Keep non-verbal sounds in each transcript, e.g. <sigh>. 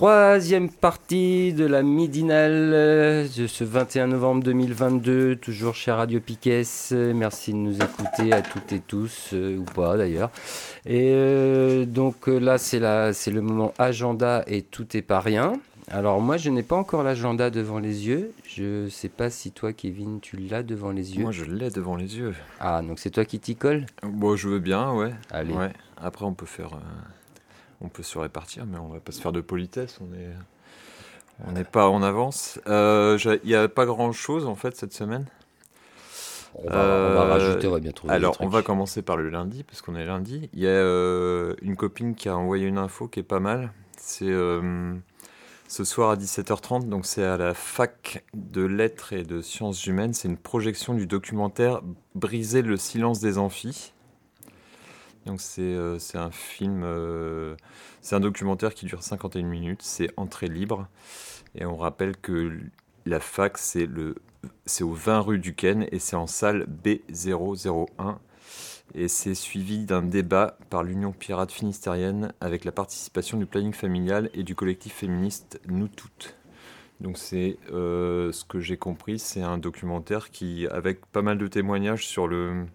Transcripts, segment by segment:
Troisième partie de la midinale de ce 21 novembre 2022, toujours chez Radio Piquet. Merci de nous écouter à toutes et tous, euh, ou pas d'ailleurs. Et euh, donc euh, là, c'est le moment agenda et tout est pas rien. Alors moi, je n'ai pas encore l'agenda devant les yeux. Je sais pas si toi, Kevin, tu l'as devant les yeux. Moi, je l'ai devant les yeux. Ah, donc c'est toi qui t'y colle? Bon, je veux bien, ouais. Allez. Ouais. Après, on peut faire, on peut se répartir, mais on va pas se faire de politesse. On est, on n'est pas en avance. Il n'y a pas grand-chose en fait cette semaine? On va, on va rajouter, on va bien trouver. Alors, on va commencer par le lundi, parce qu'on est lundi. Il y a euh, une copine qui a envoyé une info qui est pas mal. C'est euh, ce soir à 17h30, donc c'est à la fac de lettres et de sciences humaines. C'est une projection du documentaire Briser le silence des amphis. Donc c'est euh, c'est un film, euh, c'est un documentaire qui dure 51 minutes, c'est entrée libre. Et on rappelle que la fac, c'est le c'est au 20 rue du Ken et c'est en salle B001. Et c'est suivi d'un débat par l'Union Pirate Finistérienne avec la participation du planning familial et du collectif féministe Nous Toutes. Donc c'est euh, ce que j'ai compris, c'est un documentaire qui, avec pas mal de témoignages sur le,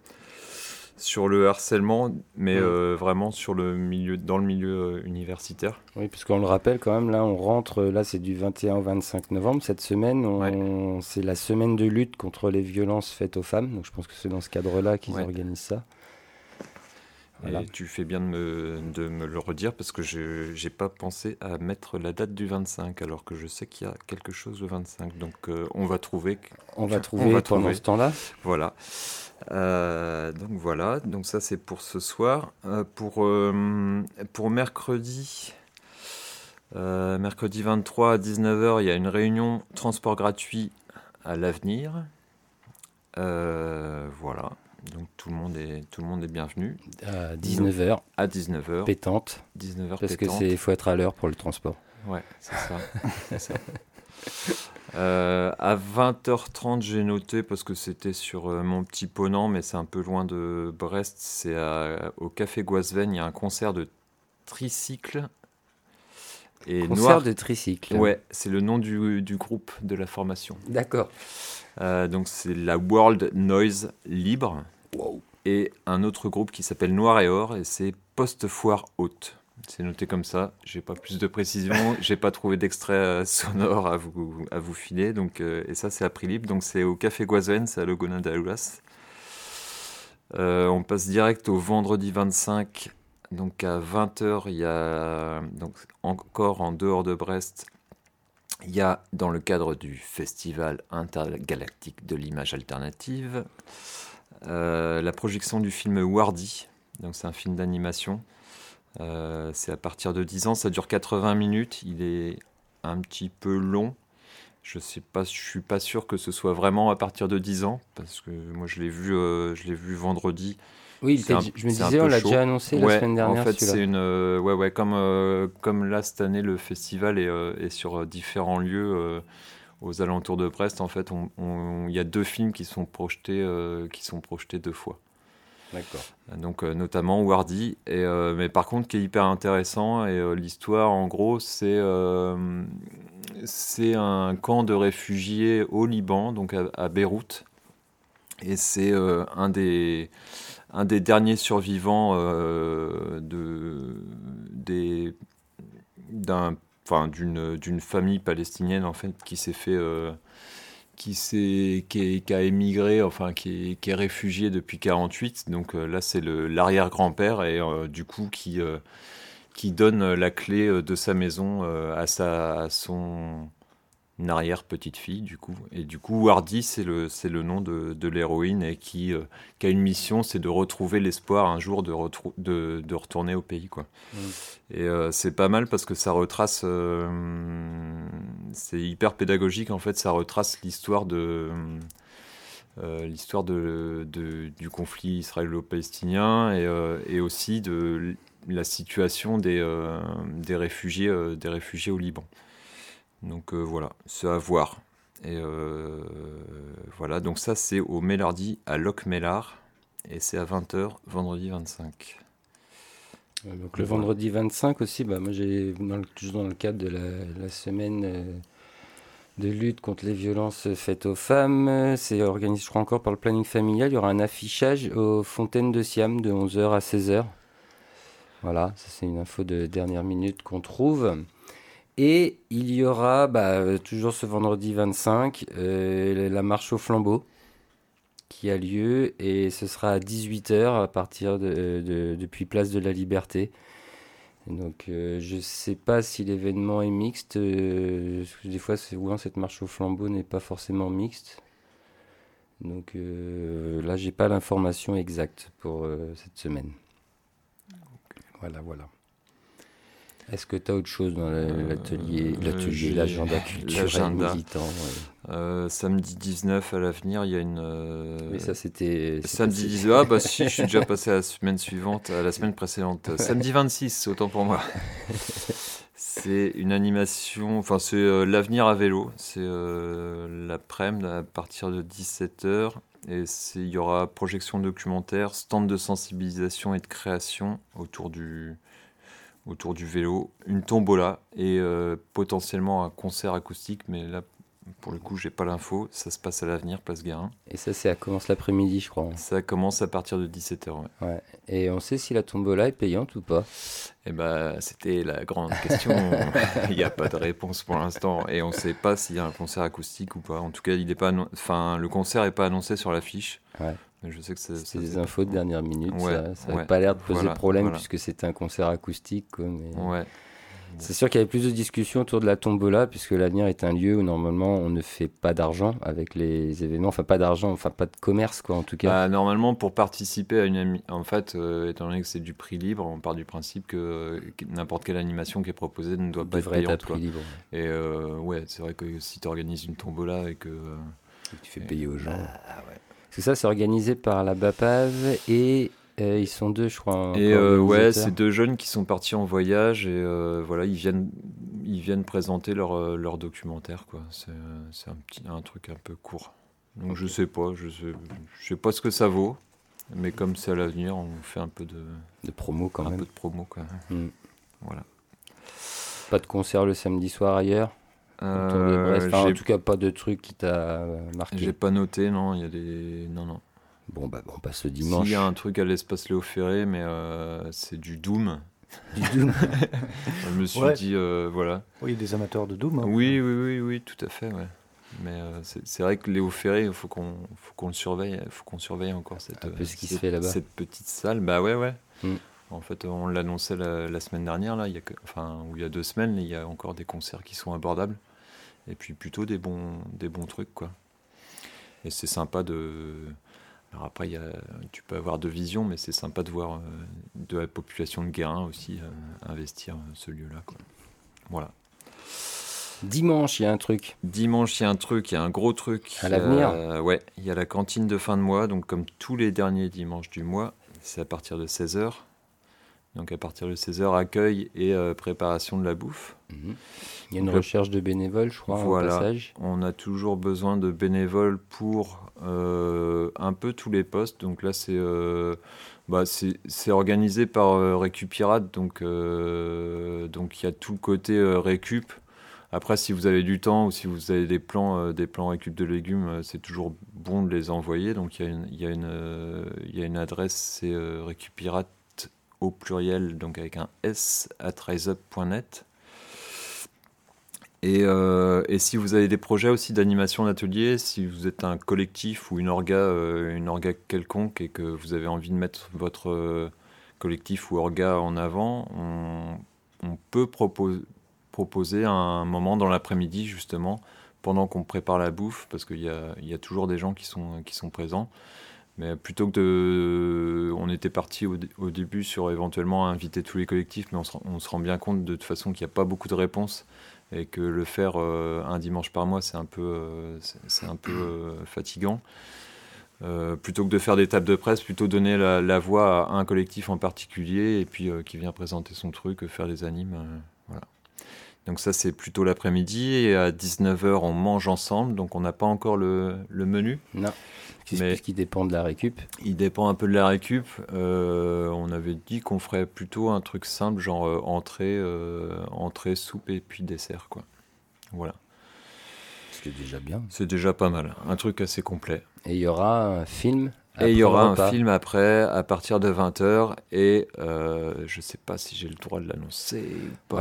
sur le harcèlement, mais euh, vraiment sur le milieu, dans le milieu euh, universitaire. Oui, puisqu'on le rappelle quand même, là on rentre, là c'est du 21 au 25 novembre. Cette semaine, on- c'est la semaine de lutte contre les violences faites aux femmes. Donc je pense que c'est dans ce cadre-là qu'ils Ouais. organisent ça. Voilà. Et tu fais bien de me, de me le redire parce que je n'ai pas pensé à mettre la date du 25 alors que je sais qu'il y a quelque chose le 25. Donc euh, on va trouver. On va On trouver va pendant trouver. ce temps-là. Voilà. Euh, donc voilà. Donc ça c'est pour ce soir. Euh, pour, pour mercredi. mercredi 23 à 19h, il y a une réunion transport gratuit à l'avenir. Voilà. Donc tout le monde est, tout le monde est bienvenu. À 19h, À 19h. pétante. 19h Parce que pétante. c'est faut être à l'heure pour le transport. Ouais, c'est ça. <laughs> Euh, à 20h30, j'ai noté parce que c'était sur euh, mon petit ponant, mais c'est un peu loin de Brest. C'est au Café Guasven. Il y a un concert de tricycle. Et Concert Noir. de tricycle. Ouais, c'est le nom du, du groupe de la formation. D'accord. Euh, donc c'est la World Noise Libre. Wow. Et un autre groupe qui s'appelle Noir et Or, et c'est Post-Foire Haute. C'est noté comme ça. J'ai pas plus de précision. <laughs> J'ai pas trouvé d'extrait euh, sonore à vous, à vous filer. Donc, euh, et ça, c'est à prix libre. Donc, c'est au Café Guazen, c'est à Logona d'Aluas. Euh, on passe direct au vendredi 25. Donc, à 20h, il y a, donc, encore en dehors de Brest, il y a, dans le cadre du Festival intergalactique de l'image alternative, la projection du film Wardy. Donc, c'est un film d'animation. Euh, c'est à partir de 10 ans, ça dure 80 minutes. Il est un petit peu long. Je sais pas, je suis pas sûr que ce soit vraiment à partir de 10 ans parce que moi je l'ai vu, euh, je l'ai vu vendredi. Oui, un- je me disais, on l'a déjà annoncé la semaine dernière. en fait, c'est une, euh, ouais, ouais, comme euh, comme là cette année le festival est, euh, est sur euh, différents lieux euh, aux alentours de Brest. En fait, il y a deux films qui sont projetés, euh, qui sont projetés deux fois. D'accord. Donc euh, notamment Wardy, et, euh, mais par contre qui est hyper intéressant, et l'histoire en gros c'est c'est un camp de réfugiés au Liban, donc à, à Beyrouth, et c'est un, des, un des derniers survivants de, des, d'un, enfin, d'une, famille palestinienne en fait qui s'est fait... euh, qui, est- qui a émigré, enfin qui est, qui est réfugié depuis 48. Donc euh, là, c'est l'arrière-grand-père et euh, du coup qui, qui donne la clé de sa maison à, sa, à, son, une arrière petite fille du coup. Et du coup Hardy c'est le c'est le nom de, de l'héroïne et qui, euh, qui a une mission c'est de retrouver l'espoir un jour de, de, de retourner au pays quoi. Mm. et euh, c'est pas mal parce que ça retrace euh, c'est hyper pédagogique en fait ça retrace l'histoire de l'histoire de, du conflit israélo-palestinien et, et, aussi de la situation des, des réfugiés des réfugiés au Liban donc euh, voilà, c'est à voir. Et euh, voilà, donc ça c'est au Mélardi à Locmélard et c'est à 20h vendredi 25. Euh, donc le vendredi 25 aussi, bah, moi j'ai toujours dans le cadre de la, semaine de lutte contre les violences faites aux femmes, c'est organisé je crois encore par le planning familial, il y aura un affichage aux Fontaines de Siam de 11h à 16h. Voilà, ça c'est une info de dernière minute qu'on trouve. Et il y aura, bah, toujours ce vendredi 25, euh, la marche au flambeau qui a lieu et ce sera à 18h à partir de, depuis Place de la Liberté. Donc euh, je ne sais pas si l'événement est mixte. Euh, des fois, souvent cette marche au flambeau n'est pas forcément mixte. Donc là, j'ai pas l'information exacte pour cette semaine. Voilà, voilà. Est-ce que tu as autre chose dans l'atelier, euh, l'atelier, l'agenda <laughs> culturel militant euh, Samedi 19 à l'avenir, il y a une. Euh, Mais ça, c'était. Samedi 19. Ah, bah si, je suis déjà <laughs> passé à la semaine suivante, à la semaine précédente. Samedi 26, autant pour moi. <laughs> C'est une animation, enfin, c'est l'avenir à vélo. C'est l'après-midi à partir de 17h. Et il y aura projection documentaire, stand de sensibilisation et de création autour du, autour du vélo, une tombola et euh, potentiellement un concert acoustique, mais là, pour le coup, j'ai pas l'info. Ça se passe à l'avenir, Place Guérin. Et ça, ça commence l'après-midi, je crois. Ça commence à partir de 17h. Ouais. Et on sait si la tombola est payante ou pas Eh ben, c'était la grande question. <laughs> il n'y a pas de réponse pour l'instant. Et on ne sait pas s'il y a un concert acoustique ou pas. En tout cas, il est pas enfin, le concert n'est pas annoncé sur l'affiche. Ouais. Je sais que c'est des infos de dernière minute. ça n'a pas l'air de poser problème puisque c'était un concert acoustique. C'est sûr qu'il y avait plus de discussions autour de la tombola, puisque l'avenir est un lieu où normalement on ne fait pas d'argent avec les événements, enfin pas d'argent, enfin pas de commerce quoi en tout cas. Bah, normalement pour participer à une en fait, euh, étant donné que c'est du prix libre, on part du principe que, n'importe quelle animation qui est proposée ne doit pas être payante. Prix libre. Et euh, ouais, c'est vrai que si tu organises une tombola et que, tu fais payer aux gens. Ah, ouais. C'est ça, c'est organisé par la BAPAV et euh, ils sont deux, je crois. Et euh, ouais, c'est deux jeunes qui sont partis en voyage et euh, voilà, ils viennent, ils viennent présenter leur, leur documentaire, quoi. C'est un, petit, un truc un peu court. Donc je sais pas, je sais, je sais pas ce que ça vaut, mais comme c'est à l'avenir, on fait un peu de, de promo quand même. Un peu de promo, quoi. Hmm. Voilà. Pas de concert le samedi soir ailleurs euh, en tout cas, pas de truc qui t'a marqué. J'ai pas noté, non. Il y a des. Non, non. Bon, bah, on passe le dimanche. Il y a un truc à l'espace Léo Ferré, mais euh, c'est du Doom. Du Doom <laughs> Je me suis dit, euh, voilà. Oui, des amateurs de Doom. Hein. Oui, oui, oui, oui, tout à fait, ouais. Mais c'est vrai que Léo Ferré, il faut qu'on le surveille, faut qu'on surveille encore cette, ce qui se fait là-bas. cette petite salle. Bah ouais, ouais. Mm. En fait, on l'annonçait la, semaine dernière, là, il y a enfin, ou il y a deux semaines, il y a encore des concerts qui sont abordables. Et puis plutôt des bons, des bons trucs, quoi. Et c'est sympa de. Alors après, y a, tu peux avoir deux visions, mais c'est sympa de voir euh, de la population de Guérin aussi euh, investir euh, ce lieu-là, quoi. Voilà. Dimanche, il y a un truc. Dimanche, il y a un truc, il y a un gros truc. À l'avenir Ouais, il y a la cantine de fin de mois, donc comme tous les derniers dimanches du mois, c'est à partir de 16h. Donc à partir de 16h, accueil et euh, préparation de la bouffe. Il y a une recherche de bénévoles, je crois, voilà, au passage. On a toujours besoin de bénévoles pour euh, un peu tous les postes. Donc là, c'est euh, bah, organisé par Récupirate. Donc donc il y a tout le côté récup. Après, si vous avez du temps ou si vous avez des plans, des plans récup de légumes, c'est toujours bon de les envoyer. Donc il y a une, y a une, y a une adresse, c'est Récupirate au pluriel, donc avec un S, à triseup.net. Et, euh, et, si vous avez des projets aussi d'animation d'atelier, si vous êtes un collectif ou une orga, euh, une orga quelconque et que vous avez envie de mettre votre euh, collectif ou orga en avant, on, peut proposer un moment dans l'après-midi justement pendant qu'on prépare la bouffe, parce qu'il y a, toujours des gens qui sont, présents. Mais plutôt que de. On était parti au, au, début sur éventuellement inviter tous les collectifs, mais on se, on se rend bien compte de toute façon qu'il n'y a pas beaucoup de réponses et que le faire euh, un dimanche par mois, c'est un peu, euh, c'est un peu euh, fatigant. plutôt que de faire des tables de presse, plutôt donner la, la voix à un collectif en particulier et puis qui vient présenter son truc, faire des animes. voilà. Donc ça c'est plutôt l'après-midi et à 19h on mange ensemble, donc on n'a pas encore le, le menu. Non. Mais qui dépend de la récup. Il dépend un peu de la récup. Euh, on avait dit qu'on ferait plutôt un truc simple, genre euh, entrée, euh, entrée, soupe et puis dessert, quoi. Voilà. C'est déjà bien. C'est déjà pas mal. Un truc assez complet. Et il y aura un film et il y aura un film après, à partir de 20h, et euh, je sais pas si j'ai le droit de l'annoncer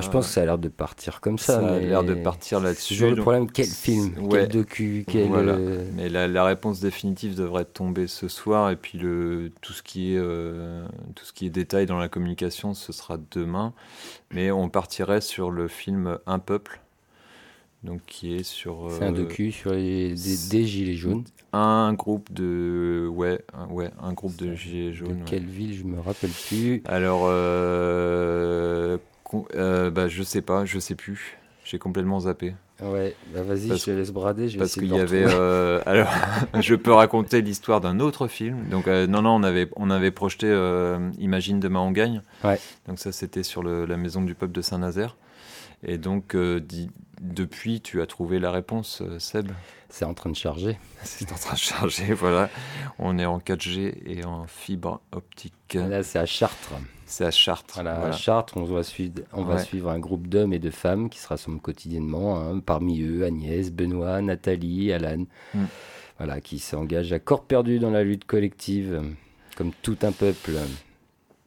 je pense que ça a l'air de partir comme ça. Ça a l'air de partir là-dessus. le problème, quel film Quel docu quel euh, Mais la, la, réponse définitive devrait tomber ce soir, et puis le, tout, ce qui est, euh, tout ce qui est détail dans la communication, ce sera demain. Mais on partirait sur le film Un peuple, donc qui est sur. C'est un euh, docu sur les, des, gilets jaunes. Un groupe de ouais un, ouais un groupe de gilets jaunes. De quelle ville je me rappelle plus. Alors euh, euh, bah je sais pas je sais plus j'ai complètement zappé. Ouais, bah vas-y, je te laisse brader. Je parce qu'il y avait. Euh, alors, <laughs> je peux raconter l'histoire d'un autre film. Donc, non, non, on avait, on avait projeté Imagine demain on gagne. Ouais. Donc, ça, c'était sur le, la maison du peuple de Saint-Nazaire. Et donc, depuis, tu as trouvé la réponse, euh, Seb C'est en train de charger. <laughs> c'est en train de charger, <laughs> voilà. On est en 4G et en fibre optique. Là, c'est à Chartres. C'est à Chartres. Voilà, À Chartres, on, va suivre, on va suivre un groupe d'hommes et de femmes qui se rassemblent quotidiennement. Hein. parmi eux, Agnès, Benoît, Nathalie, Alan. Hmm. Voilà, qui s'engagent à corps perdu dans la lutte collective, comme tout un peuple.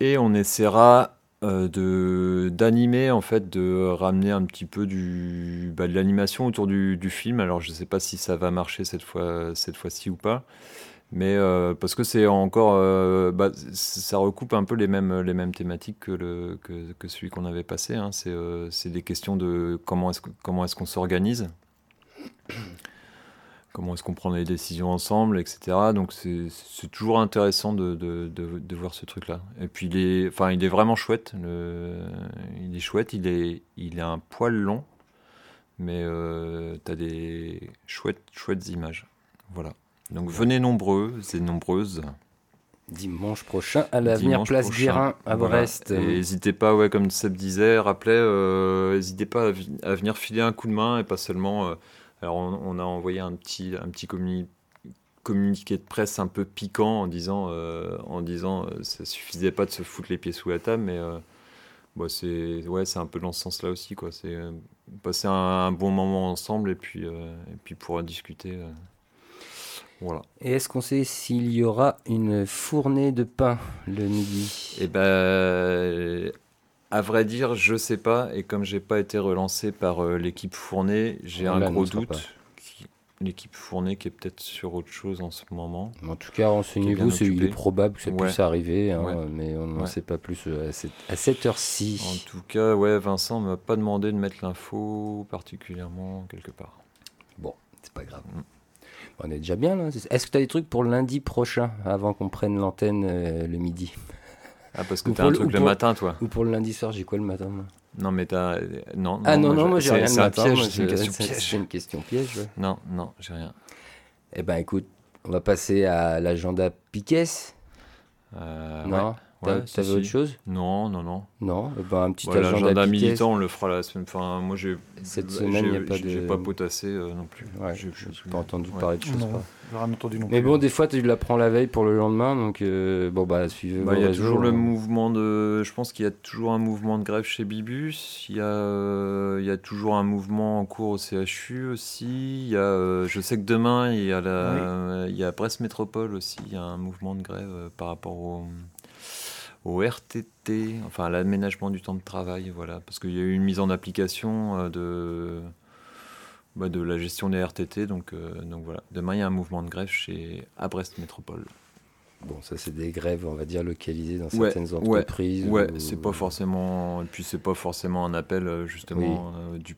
Et on essaiera euh, d'animer en fait de ramener un petit peu du bah, de l'animation autour du, du, film alors je sais pas si ça va marcher cette fois cette fois-ci ou pas mais euh, parce que c'est encore euh, bah, ça recoupe un peu les mêmes les mêmes thématiques que le que, celui qu'on avait passé hein. c'est c'est des questions de comment est-ce comment est-ce qu'on s'organise comment est-ce qu'on prend les décisions ensemble, etc. Donc c'est toujours intéressant de, de, de, voir ce truc-là. Et puis il est, enfin, il est vraiment chouette. Le, il est chouette, il est, il est un poil long, mais euh, tu as des chouettes, chouettes images. Voilà. Donc venez nombreux et nombreuses. Dimanche prochain à l'avenir Place Guérin à Brest. N'hésitez pas, ouais, comme Seb disait, rappelez, euh, n'hésitez pas à, venir filer un coup de main et pas seulement. Euh, alors on, a envoyé un petit, un petit communiqué de presse un peu piquant en disant, euh, en disant euh, ça suffisait pas de se foutre les pieds sous la table, mais euh, bah, c'est ouais, c'est un peu dans ce sens-là aussi. Quoi. C'est passer un, bon moment ensemble et puis, et puis pouvoir discuter. Voilà. Et est-ce qu'on sait s'il y aura une fournée de pain le midi? Eh ben, à vrai dire, je sais pas. Et comme j'ai pas été relancé par euh, l'équipe Fournée, j'ai un gros doute. L'équipe Fournée qui est peut-être sur autre chose en ce moment. En tout cas, renseignez-vous. C'est probable que ça puisse arriver, hein, mais on n'en sait pas plus euh, à cette, heure-ci. En tout cas, ouais, Vincent m'a pas demandé de mettre l'info particulièrement quelque part. Bon, c'est pas grave. Mm. On est déjà bien là. Est-ce que tu as des trucs pour lundi prochain avant qu'on prenne l'antenne euh, le midi? Ah, parce que t'as un truc le, matin, toi. Ou pour le lundi soir, j'ai quoi le matin moi? Non, mais t'as. Non, Ah non, non, moi j'ai rien le matin. C'est <laughs> une question piège. Non, non, j'ai rien. Eh ben écoute, on va passer à l'agenda Piquet? Euh, non? T'avais autre chose Non, non, non. Non, eh ben, un petit agenda, agenda militant, on le fera la semaine. Enfin, moi, j'ai. Cette semaine, il n'y a pas de. J'ai pas potassé euh, non plus. Ouais, je n'ai pas entendu parler de choses. Non, rien entendu non Mais bon, des fois, tu l'apprends la veille pour le lendemain, donc euh, bon, bah, suivez. Bah, il y a toujours le hein. mouvement de. Je pense qu'il y a toujours un mouvement de grève chez Bibus. Il y a, euh, il y a toujours un mouvement en cours au CHU aussi. Il y a, je sais que demain, il y a la, il y a Brest Métropole aussi. Il y a un mouvement de grève par rapport au au RTT, enfin à l'aménagement du temps de travail, voilà, parce qu'il y a eu une mise en application euh, de, bah, de la gestion des RTT, donc, euh, donc voilà. Demain, il y a un mouvement de grève chez à Brest Métropole. Bon, ça c'est des grèves, on va dire localisées dans certaines entreprises. Ouais, c'est pas forcément, et puis c'est pas forcément un appel euh, justement du,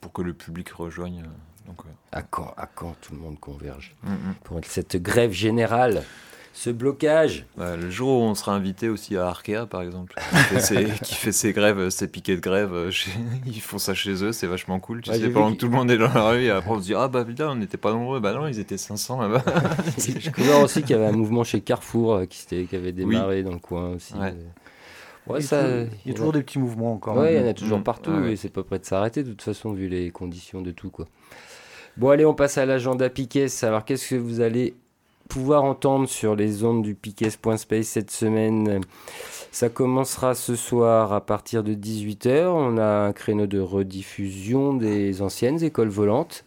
pour que le public rejoigne. Donc, À quand, à quand tout le monde converge? Mm, mm. Pour cette grève générale, ce blocage. Ouais, le jour où on sera invité aussi à Arkea, par exemple, qui fait <laughs> ses, qui fait ses grèves, ses piquets de grève, euh, chez- <laughs> ils font ça chez eux, c'est vachement cool. Tu Ouais, sais, pendant que tout le monde est dans la rue, et après on se dit Ah bah putain, on n'était pas nombreux. Bah non, ils étaient 500 là-bas. <laughs> J'ai découvert aussi qu'il y avait un mouvement chez Carrefour euh, qui, s'était- qui avait démarré dans le coin aussi. Ouais. euh. Ouais, il, y a ça, toujours- il y a toujours des petits mouvements encore. Ouais, il y en a toujours Mm. partout ouais. et c'est pas prêt de s'arrêter de toute façon vu les conditions de tout quoi. Bon allez, on passe à l'agenda Piquet. Alors qu'est-ce que vous allez pouvoir entendre sur les ondes du Piquet.space cette semaine Ça commencera ce soir à partir de 18h. On a un créneau de rediffusion des anciennes écoles volantes.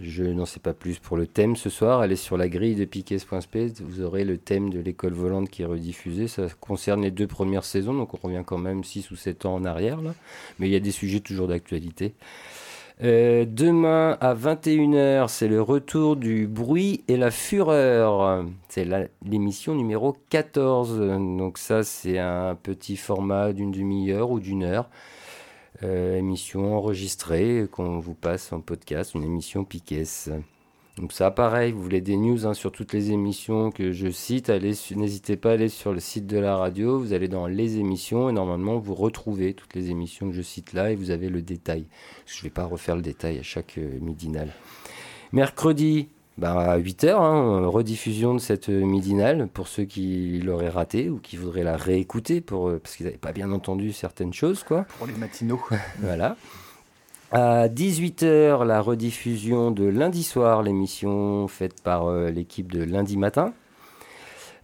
Je n'en sais pas plus pour le thème ce soir. Allez sur la grille de Piquet.space. Vous aurez le thème de l'école volante qui est rediffusé. Ça concerne les deux premières saisons, donc on revient quand même 6 ou 7 ans en arrière. Là. Mais il y a des sujets toujours d'actualité. Euh, demain à 21h, c'est le retour du bruit et la fureur. C'est l'émission numéro 14. Donc ça, c'est un petit format d'une demi-heure ou d'une heure. Euh, émission enregistrée qu'on vous passe en podcast, une émission Piquet. Donc ça, pareil, vous voulez des news hein, sur toutes les émissions que je cite, n'hésitez pas à aller sur le site de la radio, vous allez dans les émissions et normalement vous retrouvez toutes les émissions que je cite là et vous avez le détail. Je ne vais pas refaire le détail à chaque euh, midinale. Mercredi, bah, à 8h, hein, rediffusion de cette euh, midinale pour ceux qui l'auraient raté ou qui voudraient la réécouter pour, euh, parce qu'ils n'avaient pas bien entendu certaines choses. quoi. Pour les matinaux. <laughs> Voilà. À 18h, la rediffusion de lundi soir, l'émission faite par euh, l'équipe de lundi matin.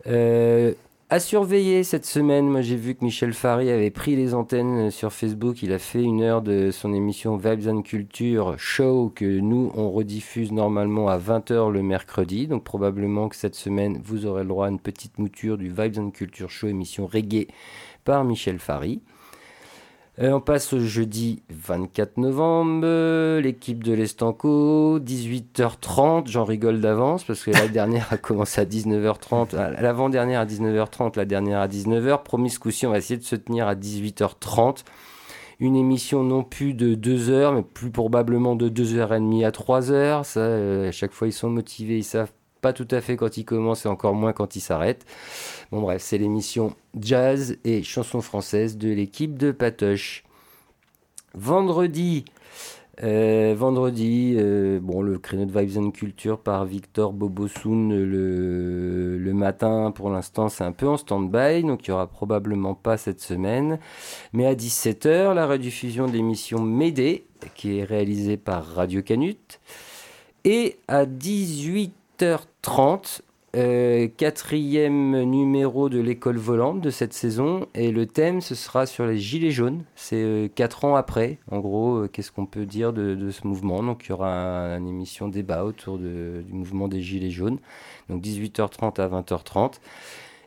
Euh, à surveiller cette semaine, moi j'ai vu que Michel Fary avait pris les antennes sur Facebook. Il a fait une heure de son émission Vibes and Culture Show que nous on rediffuse normalement à 20h le mercredi. Donc probablement que cette semaine vous aurez le droit à une petite mouture du Vibes and Culture Show émission reggae par Michel Fary. Euh, on passe au jeudi 24 novembre, euh, l'équipe de l'Estanco, 18h30, j'en rigole d'avance parce que la dernière a commencé à 19h30, euh, l'avant-dernière à 19h30, la dernière à 19h, promis ce coup-ci on va essayer de se tenir à 18h30. Une émission non plus de 2 heures, mais plus probablement de 2h30 à 3 heures. Ça, à chaque fois, ils sont motivés, ils savent pas tout à fait quand ils commencent et encore moins quand ils s'arrêtent. Bon, bref, c'est l'émission jazz et chansons françaises de l'équipe de Patoche. Vendredi, euh, vendredi, euh, bon, le créneau de Vibes and Culture par Victor Bobosoun le, matin, pour l'instant, c'est un peu en stand-by, donc il n'y aura probablement pas cette semaine. Mais à 17h, la rediffusion de l'émission Médée, qui est réalisée par Radio Canut. Et à 18h30, euh, quatrième numéro de l'école volante de cette saison et le thème ce sera sur les gilets jaunes. C'est euh, ans après. En gros, euh, qu'est-ce qu'on peut dire de, ce mouvement? Donc il y aura un- une émission débat autour du mouvement des gilets jaunes. Donc 18h30 à 20h30.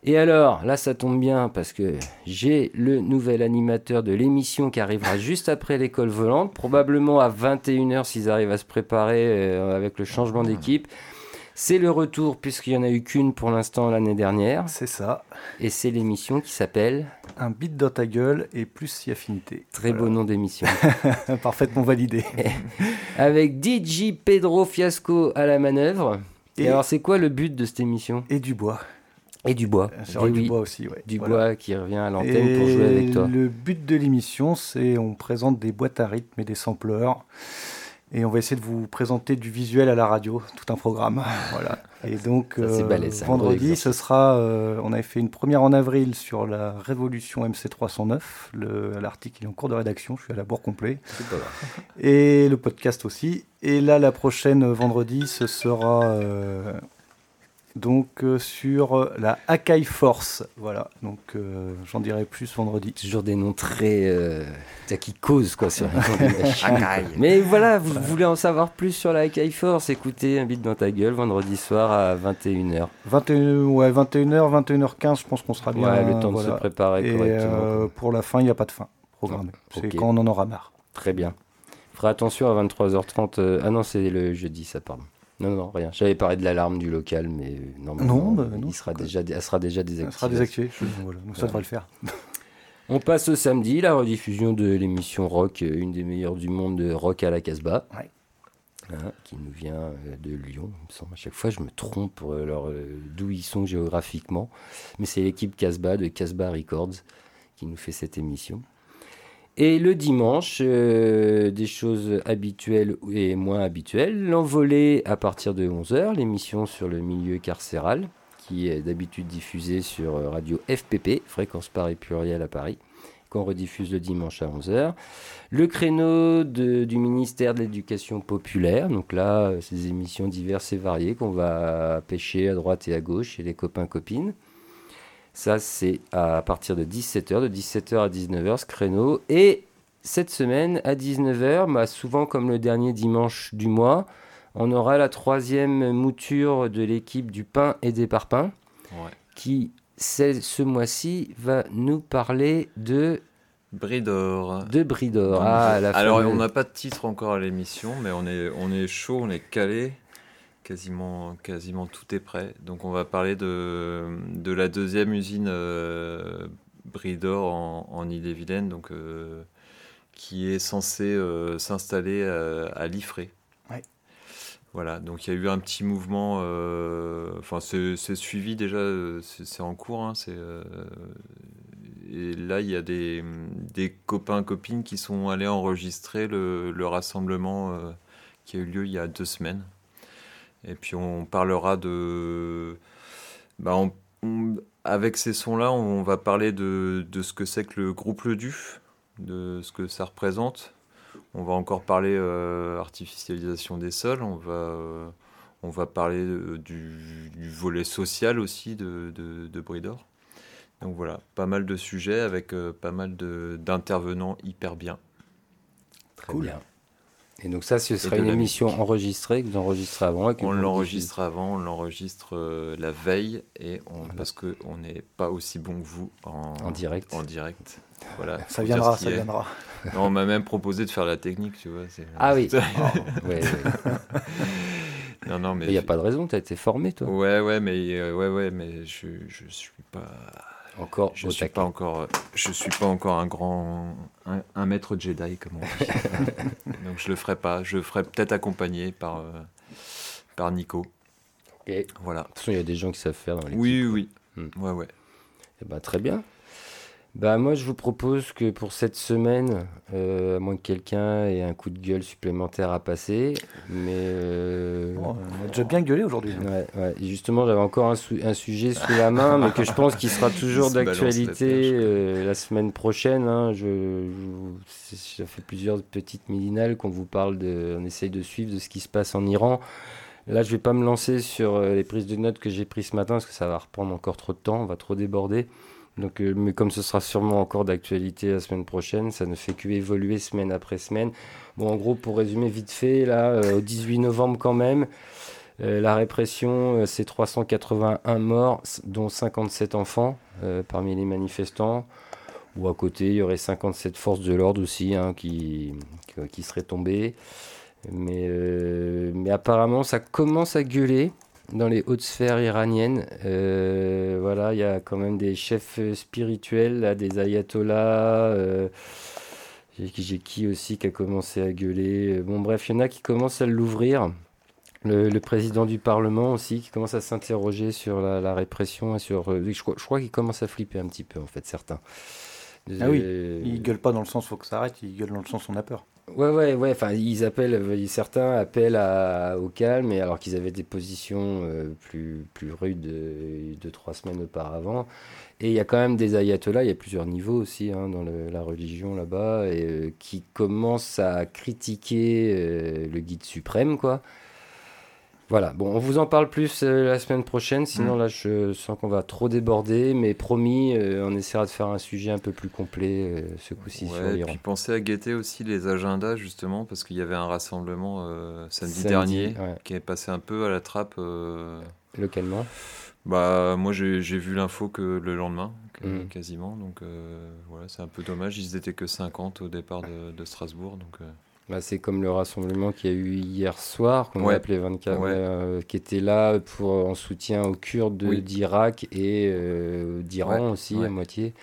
Et alors, là ça tombe bien parce que j'ai le nouvel animateur de l'émission qui arrivera juste après l'école volante, probablement à 21h s'ils arrivent à se préparer euh, avec le changement d'équipe. C'est le retour, puisqu'il n'y en a eu qu'une pour l'instant l'année dernière, C'est ça. et c'est l'émission qui s'appelle Un beat dans ta gueule et plus si affinité. Très beau nom d'émission. <laughs> Parfaitement validé. <laughs> Avec DJ Pedro Fiasco à la manœuvre. Et, Et- alors, c'est quoi le but de cette émission? Et du bois. Et du bois. C'est vrai, oui, du bois aussi, ouais. Du Voilà. bois qui revient à l'antenne pour jouer avec toi. Le but de l'émission, c'est on présente des boîtes à rythme et des sampleurs. Et on va essayer de vous présenter du visuel à la radio, tout un programme. <laughs> Voilà. Et donc, Ça, gros vendredi, ce sera. euh, on avait fait une première en avril sur la révolution MC309. Le- L'article est en cours de rédaction. Je suis à la bourre complet. Et le podcast aussi. Et là, la prochaine euh, vendredi, ce sera euh, donc euh, sur euh, la Akai Force. Voilà. Donc, euh, j'en dirai plus vendredi. Toujours des noms très. Euh, qui causent, quoi, sur machines. <laughs> Mais voilà, vous voulez en savoir plus sur la High Force Écoutez un beat dans ta gueule vendredi soir à 21h. 21, ouais, 21h, 21h15, je pense qu'on sera bien. Ouais, le temps de se préparer Et correctement. euh, pour la fin, il n'y a pas de fin programmée. C'est quand on en aura marre. Très bien. Fera attention à 23h30. euh, Ah non, c'est le jeudi, ça, pardon. Non, non, rien. J'avais parlé de l'alarme du local, mais euh, normalement, Non, bah, non. il sera déjà, elle sera déjà désactivée. sera désactivé. je- voilà. Donc ça Ouais. le faire. <laughs> On passe au samedi, la rediffusion de l'émission rock, euh, une des meilleures du monde de rock à la Casbah. Ouais. hein, qui nous vient euh, de Lyon. Il me semble. À chaque fois, je me trompe pour leur, d'où ils sont géographiquement. Mais c'est l'équipe Casbah de Casbah Records qui nous fait cette émission. Et le dimanche, euh, des choses habituelles et moins habituelles. L'envolée à partir de 11h, l'émission sur le milieu carcéral, qui est d'habitude diffusée sur euh, radio FPP, Fréquence Paris Pluriel à Paris, qu'on rediffuse le dimanche à 11h. Le créneau du ministère de l'Éducation populaire, donc là, euh, ces émissions diverses et variées qu'on va pêcher à droite et à gauche chez les copains-copines. Ça, c'est à partir de 17h, de 17h à 19h ce créneau. Et cette semaine, à 19h, bah, souvent comme le dernier dimanche du mois, on aura la troisième mouture de l'équipe du pain et des parpaings Ouais. qui, ce mois-ci, va nous parler de, Bridor. de Bridor. Ah, la Alors, fameuse- on n'a pas de titre encore à l'émission, mais on est, on est chaud, on est calé. Quasiment, quasiment tout est prêt. Donc, on va parler de, de la deuxième usine euh, Bridor en, en Ille-et-Vilaine, donc, euh, qui est censée euh, s'installer à, à Liffré. Ouais. Voilà, donc il y a eu un petit mouvement, enfin c'est suivi déjà, c'est en cours, hein, et là il y a des, des copains, copines qui sont allés enregistrer le, le rassemblement qui a eu lieu il y a deux semaines. Et puis on parlera de... bah, on- on- avec ces sons-là, on va parler de, de ce que c'est que le groupe Le Duf, de ce que ça représente. On va encore parler euh, artificialisation des sols, on va, euh, on va parler euh, du, du volet social aussi de, de, de Bridor. Donc voilà, pas mal de sujets avec euh, pas mal d'intervenants hyper bien. Très Cool. bien. Et donc ça, ce sera une émission enregistrée que vous enregistrez avant. On l'enregistre avant, on l'enregistre euh, la veille et on, Voilà. parce qu'on n'est pas aussi bon que vous en, En direct. En direct. Voilà, <laughs> Ça viendra, ça viendra. Non, on m'a même proposé de faire la technique, tu vois. Ah oui. <laughs> Oh. Ouais, ouais. <laughs> non, non, mais il n'y a pas de raison, tu as été formé, toi. Ouais, ouais, mais euh, ouais, ouais, mais je, je suis pas, Encore je au suis taquet. pas encore, euh, je suis pas encore un grand, un, un maître Jedi comme on dit. <laughs> Donc je le ferai pas. Je ferai peut-être accompagné par, euh, par Nico. Ok. De Voilà. toute façon, il y a des gens qui savent faire dans. Oui, oui. Hmm. Ouais, ouais. Eh ben, très bien. Bah, moi, je vous propose que pour cette semaine, euh, à moins que quelqu'un ait un coup de gueule supplémentaire à passer, mais... euh, Bon, on a déjà bien gueulé aujourd'hui. Ouais, ouais. Et justement, j'avais encore un, sujet sous la main, mais que je pense qu'il sera <laughs> toujours d'actualité euh, la semaine prochaine. hein. Je, je- ça fait plusieurs petites millinales qu'on vous parle de. On essaye de suivre de ce qui se passe en Iran. Là, je vais pas me lancer sur euh, les prises de notes que j'ai prises ce matin, parce que ça va reprendre encore trop de temps, on va trop déborder. Donc, euh, mais comme ce sera sûrement encore d'actualité la semaine prochaine, ça ne fait que évoluer semaine après semaine. Bon, en gros, pour résumer vite fait, là, euh, au 18 novembre quand même, euh, la répression, c'est 381 morts, dont 57 enfants parmi les manifestants. Ou à côté, il y aurait 57 forces de l'ordre aussi hein, qui, qui- seraient tombées. Mais apparemment, ça commence à gueuler dans les hautes sphères iraniennes. Euh, voilà, il y a quand même des chefs spirituels, là, des ayatollahs. euh, j'ai qui aussi qui a commencé à gueuler. Bon, bref, il y en a qui commencent à l'ouvrir. Le, le président du Parlement aussi qui commence à s'interroger sur la, la répression et sur. euh, je crois, je crois qu'il commence à flipper un petit peu, en fait, certains. Ah oui, Euh, Il gueule pas dans le sens faut que ça arrête, il gueule dans le sens on a peur. Ouais, ouais, ouais. Enfin, ils appellent, euh, certains appellent à- au calme, et alors qu'ils avaient des positions euh, plus, plus rudes euh, deux, trois semaines auparavant. Et il y a quand même des ayatollahs, il y a plusieurs niveaux aussi hein, dans la religion là-bas, euh, qui commencent à critiquer le guide suprême, quoi. Voilà, bon, on vous en parle plus euh, la semaine prochaine, sinon Mm. là je sens qu'on va trop déborder, mais promis, euh, on essaiera de faire un sujet un peu plus complet euh, ce coup-ci sur Ouais, et puis pensez à guetter aussi les agendas justement parce qu'il y avait un rassemblement samedi, Samedi, dernier ouais. qui est passé un peu à la trappe. Localement. Bah moi j'ai vu l'info que le lendemain que- Mhm. quasiment donc voilà c'est un peu dommage ils étaient que 50 au départ de, de Strasbourg donc Bah, c'est comme le rassemblement qu'il y a eu hier soir, qu'on Ouais. a appelé 24, Ouais. euh, qui était là pour, en soutien aux Kurdes Oui. d'Irak et euh, d'Iran Ouais, aussi, à moitié.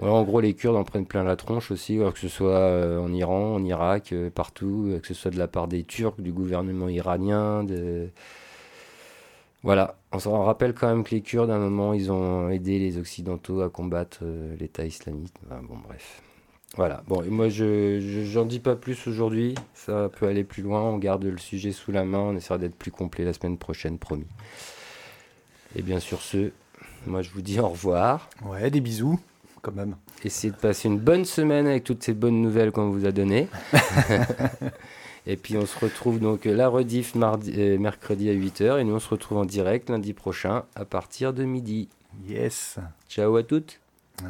en gros, les Kurdes en prennent plein la tronche aussi, que ce soit euh, en Iran, en Irak, partout, que ce soit de la part des Turcs, du gouvernement iranien. De... Voilà, on se rappelle quand même que les Kurdes, à un moment, ils ont aidé les Occidentaux à combattre l'État islamique. bon, bref. Voilà, bon, moi je j'en dis pas plus aujourd'hui, ça peut aller plus loin, on garde le sujet sous la main, on essaiera d'être plus complet la semaine prochaine, promis. Et bien sur ce, moi je vous dis au revoir. Ouais, des bisous, quand même. Essayez de passer une bonne semaine avec toutes ces bonnes nouvelles qu'on vous a données. <laughs> et puis on se retrouve donc la rediff mardi, euh, mercredi à 8h et nous on se retrouve en direct lundi prochain à partir de midi. Yes. Ciao à toutes.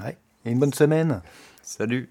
Ouais. Et une bonne semaine. Salut.